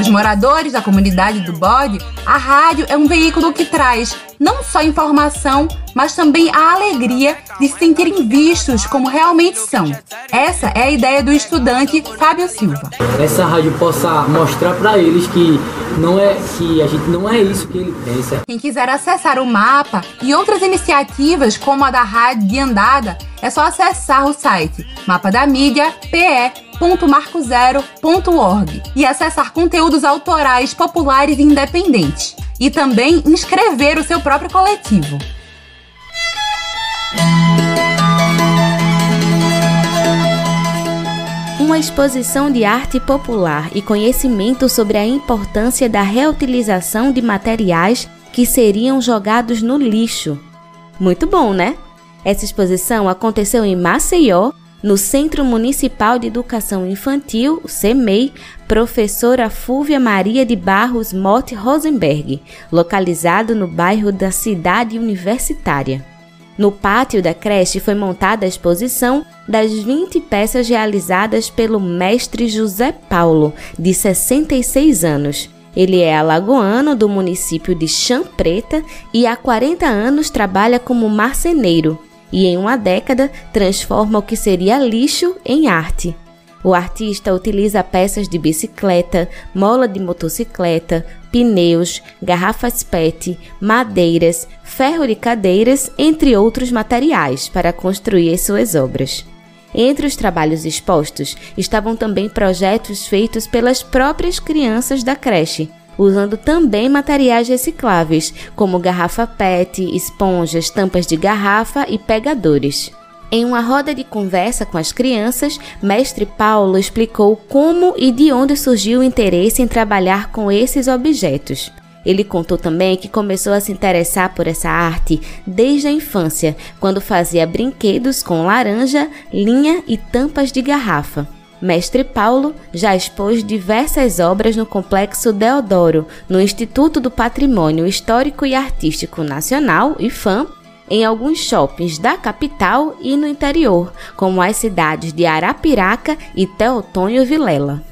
os moradores da comunidade do Bode, a rádio é um veículo que traz não só informação, mas também a alegria de se sentirem vistos como realmente são. Essa é a ideia do estudante Fábio Silva. Essa rádio possa mostrar para eles que não é que a gente não é isso que ele pensa. Quem quiser acessar o mapa e outras iniciativas como a da rádio de andada, é só acessar o site mapa pe.marcozero.org e acessar conteúdos autorais populares e independentes e também inscrever o seu próprio coletivo. Uma exposição de arte popular e conhecimento sobre a importância da reutilização de materiais que seriam jogados no lixo. Muito bom, né? Essa exposição aconteceu em Maceió no Centro Municipal de Educação Infantil, CEMEI, professora Fúvia Maria de Barros Motte Rosenberg, localizado no bairro da Cidade Universitária. No pátio da creche foi montada a exposição das 20 peças realizadas pelo mestre José Paulo, de 66 anos. Ele é alagoano do município de Chã Preta e há 40 anos trabalha como marceneiro e em uma década transforma o que seria lixo em arte. O artista utiliza peças de bicicleta, mola de motocicleta, pneus, garrafas PET, madeiras, ferro de cadeiras, entre outros materiais para construir as suas obras. Entre os trabalhos expostos estavam também projetos feitos pelas próprias crianças da creche, usando também materiais recicláveis, como garrafa PET, esponjas, tampas de garrafa e pegadores. Em uma roda de conversa com as crianças, mestre Paulo explicou como e de onde surgiu o interesse em trabalhar com esses objetos. Ele contou também que começou a se interessar por essa arte desde a infância, quando fazia brinquedos com laranja, linha e tampas de garrafa. Mestre Paulo já expôs diversas obras no Complexo Deodoro, no Instituto do Patrimônio Histórico e Artístico Nacional, IFAM, em alguns shoppings da capital e no interior, como as cidades de Arapiraca e Teotônio Vilela.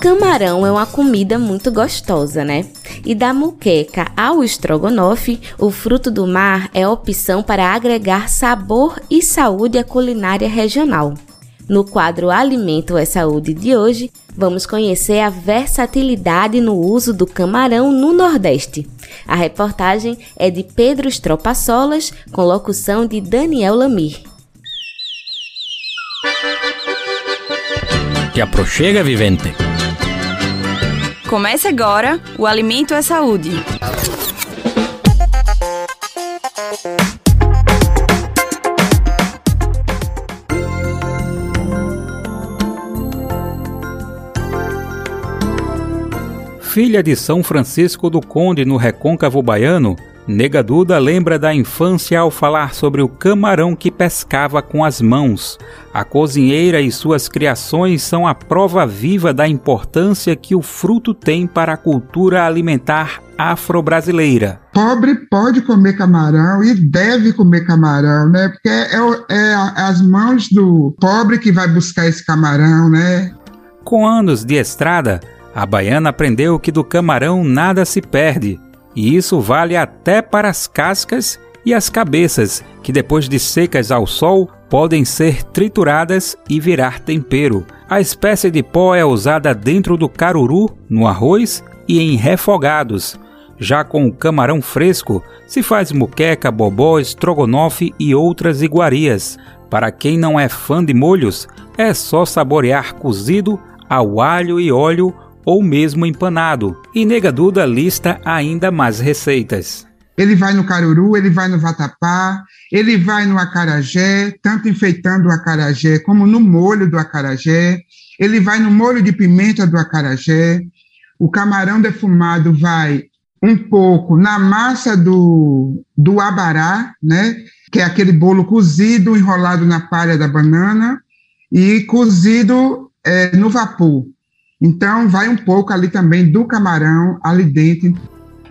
Camarão é uma comida muito gostosa, né? E da muqueca ao estrogonofe, o fruto do mar é opção para agregar sabor e saúde à culinária regional. No quadro Alimento é Saúde de hoje, vamos conhecer a versatilidade no uso do camarão no Nordeste. A reportagem é de Pedro Estropaçolas, com locução de Daniel Lamir. Te aproxega, vivente. Comece agora o Alimento é Saúde. Filha de São Francisco do Conde no Recôncavo Baiano, Nega Duda lembra da infância ao falar sobre o camarão que pescava com as mãos. A cozinheira e suas criações são a prova viva da importância que o fruto tem para a cultura alimentar afro-brasileira. Pobre pode comer camarão e deve comer camarão, né? Porque é, é as mãos do pobre que vai buscar esse camarão, né? Com anos de estrada, a baiana aprendeu que do camarão nada se perde e isso vale até para as cascas e as cabeças, que depois de secas ao sol podem ser trituradas e virar tempero. A espécie de pó é usada dentro do caruru, no arroz e em refogados. Já com o camarão fresco, se faz muqueca, bobó, estrogonofe e outras iguarias. Para quem não é fã de molhos, é só saborear cozido ao alho e óleo ou mesmo empanado. E Negaduda lista ainda mais receitas. Ele vai no caruru, ele vai no vatapá, ele vai no acarajé, tanto enfeitando o acarajé como no molho do acarajé. Ele vai no molho de pimenta do acarajé. O camarão defumado vai um pouco na massa do, do abará, né? que é aquele bolo cozido, enrolado na palha da banana e cozido é, no vapor. Então, vai um pouco ali também do camarão ali dentro.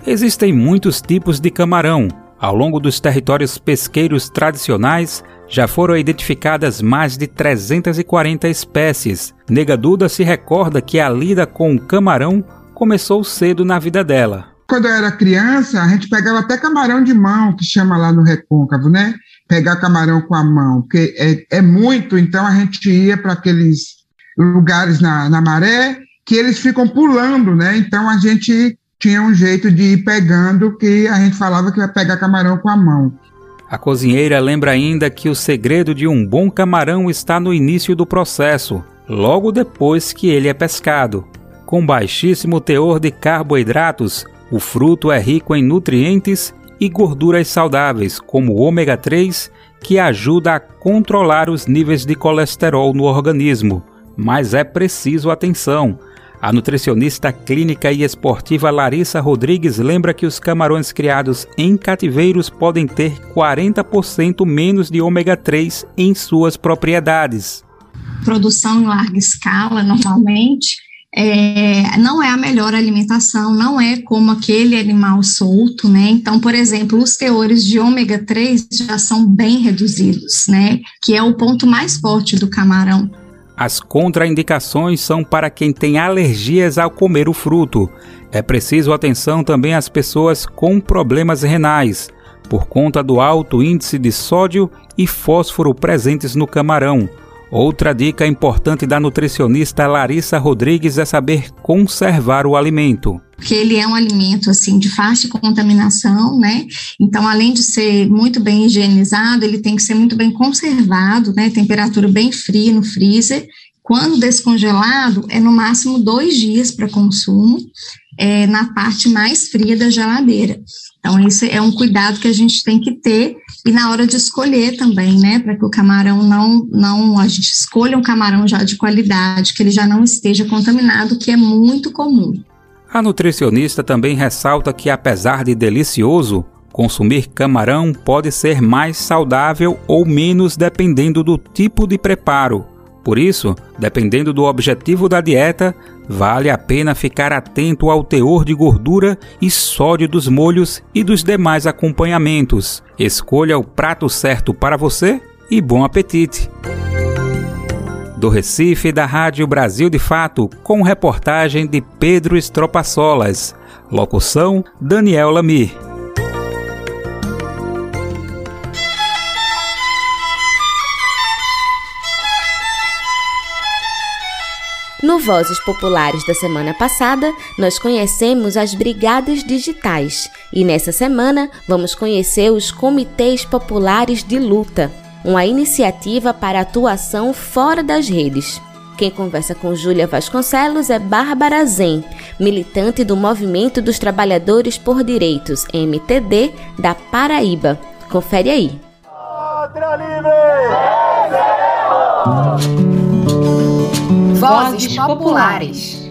Existem muitos tipos de camarão. Ao longo dos territórios pesqueiros tradicionais, já foram identificadas mais de 340 espécies. Negaduda se recorda que a lida com o camarão começou cedo na vida dela quando eu era criança, a gente pegava até camarão de mão, que chama lá no recôncavo, né? Pegar camarão com a mão, porque é, é muito, então a gente ia para aqueles lugares na, na maré que eles ficam pulando, né? Então a gente tinha um jeito de ir pegando que a gente falava que ia pegar camarão com a mão. A cozinheira lembra ainda que o segredo de um bom camarão está no início do processo, logo depois que ele é pescado. Com baixíssimo teor de carboidratos, o fruto é rico em nutrientes e gorduras saudáveis, como o ômega 3, que ajuda a controlar os níveis de colesterol no organismo. Mas é preciso atenção. A nutricionista clínica e esportiva Larissa Rodrigues lembra que os camarões criados em cativeiros podem ter 40% menos de ômega 3 em suas propriedades. Produção em larga escala, normalmente, é, não é a melhor alimentação, não é como aquele animal solto, né? Então, por exemplo, os teores de ômega 3 já são bem reduzidos, né? Que é o ponto mais forte do camarão. As contraindicações são para quem tem alergias ao comer o fruto. É preciso atenção também às pessoas com problemas renais, por conta do alto índice de sódio e fósforo presentes no camarão Outra dica importante da nutricionista Larissa Rodrigues é saber conservar o alimento. Porque ele é um alimento assim de fácil contaminação, né? Então, além de ser muito bem higienizado, ele tem que ser muito bem conservado, né? Temperatura bem fria no freezer. Quando descongelado, é no máximo dois dias para consumo, é, na parte mais fria da geladeira. Então, esse é um cuidado que a gente tem que ter e na hora de escolher também, né, para que o camarão não, não, a gente escolha um camarão já de qualidade, que ele já não esteja contaminado, que é muito comum. A nutricionista também ressalta que, apesar de delicioso, consumir camarão pode ser mais saudável ou menos dependendo do tipo de preparo. Por isso, dependendo do objetivo da dieta, vale a pena ficar atento ao teor de gordura e sódio dos molhos e dos demais acompanhamentos. Escolha o prato certo para você e bom apetite! Do Recife, da Rádio Brasil de Fato, com reportagem de Pedro Estropaçolas. Locução: Daniel Lamir. No Vozes Populares da semana passada, nós conhecemos as brigadas digitais e nessa semana vamos conhecer os comitês populares de luta, uma iniciativa para atuação fora das redes. Quem conversa com Júlia Vasconcelos é Bárbara Zen, militante do Movimento dos Trabalhadores por Direitos, MTD, da Paraíba. Confere aí. Pátria Livre! Vozes Populares.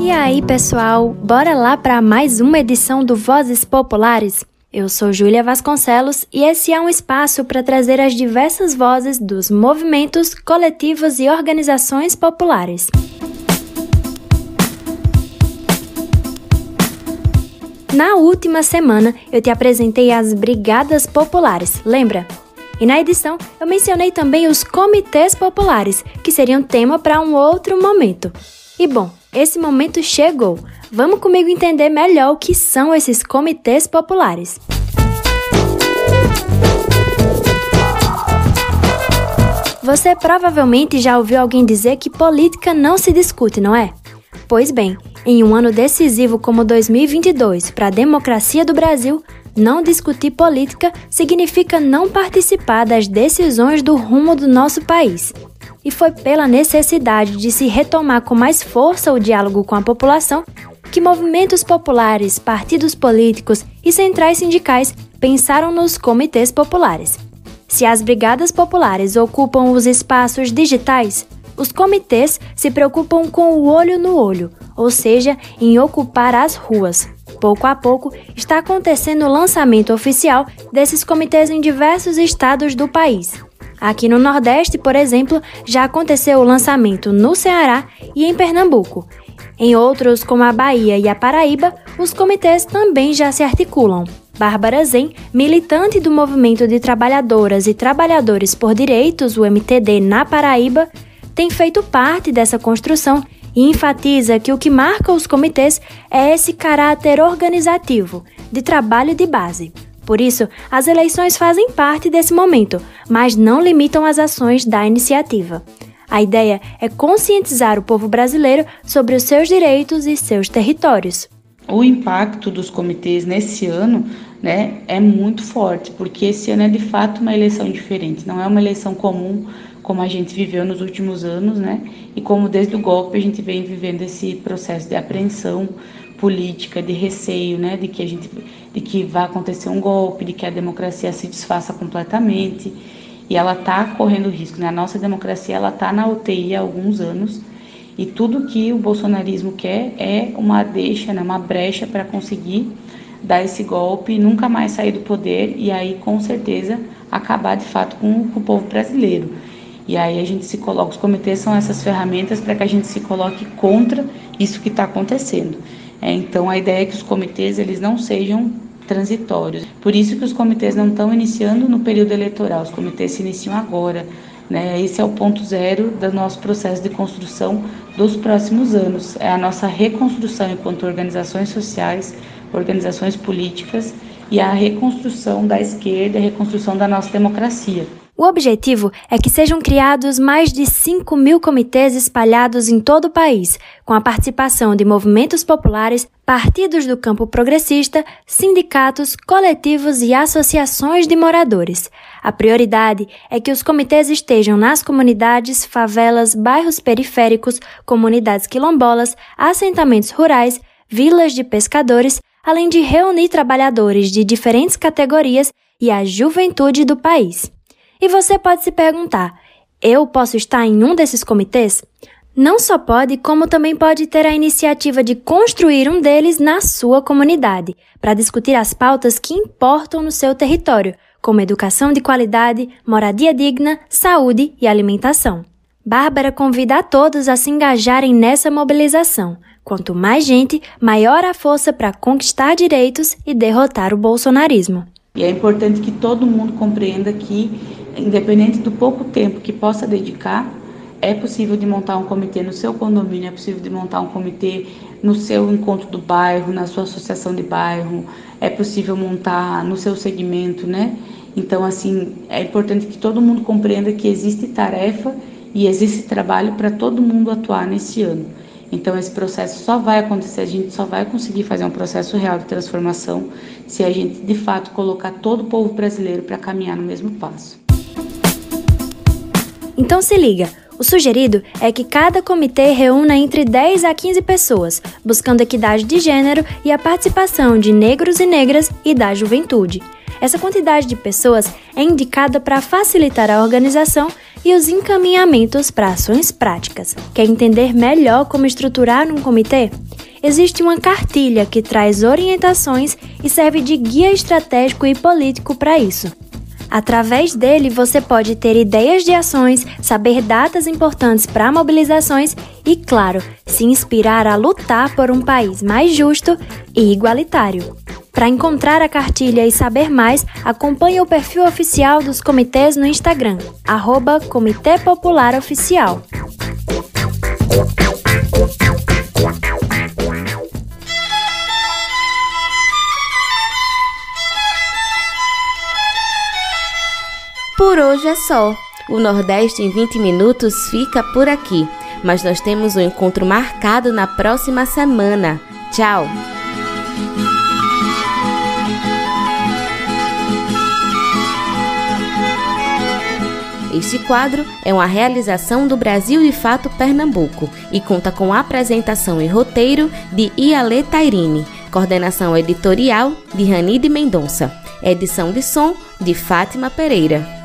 E aí, pessoal, bora lá para mais uma edição do Vozes Populares? Eu sou Júlia Vasconcelos e esse é um espaço para trazer as diversas vozes dos movimentos, coletivos e organizações populares. Na última semana, eu te apresentei as Brigadas Populares, lembra? E na edição eu mencionei também os comitês populares, que seriam tema para um outro momento. E bom, esse momento chegou. Vamos comigo entender melhor o que são esses comitês populares. Você provavelmente já ouviu alguém dizer que política não se discute, não é? Pois bem, em um ano decisivo como 2022 para a democracia do Brasil, não discutir política significa não participar das decisões do rumo do nosso país. E foi pela necessidade de se retomar com mais força o diálogo com a população que movimentos populares, partidos políticos e centrais sindicais pensaram nos comitês populares. Se as brigadas populares ocupam os espaços digitais, os comitês se preocupam com o olho no olho, ou seja, em ocupar as ruas. Pouco a pouco, está acontecendo o lançamento oficial desses comitês em diversos estados do país. Aqui no Nordeste, por exemplo, já aconteceu o lançamento no Ceará e em Pernambuco. Em outros, como a Bahia e a Paraíba, os comitês também já se articulam. Bárbara Zen, militante do Movimento de Trabalhadoras e Trabalhadores por Direitos, o MTD, na Paraíba, tem feito parte dessa construção e enfatiza que o que marca os comitês é esse caráter organizativo, de trabalho de base. Por isso, as eleições fazem parte desse momento, mas não limitam as ações da iniciativa. A ideia é conscientizar o povo brasileiro sobre os seus direitos e seus territórios. O impacto dos comitês nesse ano né, é muito forte, porque esse ano é de fato uma eleição diferente, não é uma eleição comum como a gente viveu nos últimos anos, né? E como desde o golpe a gente vem vivendo esse processo de apreensão política, de receio, né, de que a gente de que vai acontecer um golpe, de que a democracia se desfaça completamente. E ela está correndo risco, né? A nossa democracia ela está na UTI há alguns anos. E tudo que o bolsonarismo quer é uma deixa, né, uma brecha para conseguir dar esse golpe e nunca mais sair do poder e aí com certeza acabar de fato com, com o povo brasileiro. E aí a gente se coloca, os comitês são essas ferramentas para que a gente se coloque contra isso que está acontecendo. É, então a ideia é que os comitês eles não sejam transitórios. Por isso que os comitês não estão iniciando no período eleitoral, os comitês se iniciam agora. Né? Esse é o ponto zero do nosso processo de construção dos próximos anos. É a nossa reconstrução enquanto organizações sociais, organizações políticas e a reconstrução da esquerda, a reconstrução da nossa democracia. O objetivo é que sejam criados mais de 5 mil comitês espalhados em todo o país, com a participação de movimentos populares, partidos do campo progressista, sindicatos, coletivos e associações de moradores. A prioridade é que os comitês estejam nas comunidades, favelas, bairros periféricos, comunidades quilombolas, assentamentos rurais, vilas de pescadores, além de reunir trabalhadores de diferentes categorias e a juventude do país. E você pode se perguntar: eu posso estar em um desses comitês? Não só pode, como também pode ter a iniciativa de construir um deles na sua comunidade, para discutir as pautas que importam no seu território, como educação de qualidade, moradia digna, saúde e alimentação. Bárbara convida a todos a se engajarem nessa mobilização. Quanto mais gente, maior a força para conquistar direitos e derrotar o bolsonarismo. E é importante que todo mundo compreenda que independente do pouco tempo que possa dedicar, é possível de montar um comitê no seu condomínio, é possível de montar um comitê no seu encontro do bairro, na sua associação de bairro, é possível montar no seu segmento, né? Então, assim, é importante que todo mundo compreenda que existe tarefa e existe trabalho para todo mundo atuar nesse ano. Então, esse processo só vai acontecer, a gente só vai conseguir fazer um processo real de transformação se a gente, de fato, colocar todo o povo brasileiro para caminhar no mesmo passo. Então se liga, o sugerido é que cada comitê reúna entre 10 a 15 pessoas, buscando equidade de gênero e a participação de negros e negras e da juventude. Essa quantidade de pessoas é indicada para facilitar a organização e os encaminhamentos para ações práticas. Quer entender melhor como estruturar um comitê? Existe uma cartilha que traz orientações e serve de guia estratégico e político para isso. Através dele, você pode ter ideias de ações, saber datas importantes para mobilizações e, claro, se inspirar a lutar por um país mais justo e igualitário. Para encontrar a cartilha e saber mais, acompanhe o perfil oficial dos comitês no Instagram, arroba Comitê Popular Oficial. Por hoje é só. O Nordeste em 20 minutos fica por aqui, mas nós temos um encontro marcado na próxima semana. Tchau! Este quadro é uma realização do Brasil de Fato Pernambuco e conta com apresentação e roteiro de Iale Tairini, coordenação editorial de Ranide Mendonça, edição de som de Fátima Pereira.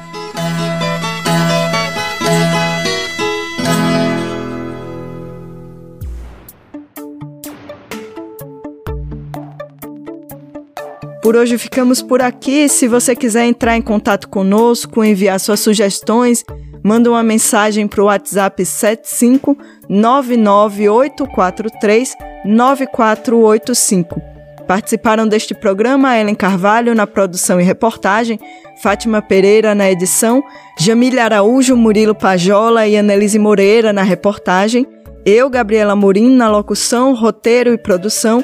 Por hoje ficamos por aqui. Se você quiser entrar em contato conosco, enviar suas sugestões, manda uma mensagem para o WhatsApp 75998439485. Participaram deste programa Ellen Carvalho na produção e reportagem, Fátima Pereira na edição, Jamília Araújo, Murilo Pajola e Annelise Moreira na reportagem, eu, Gabriela Morim, na locução, roteiro e produção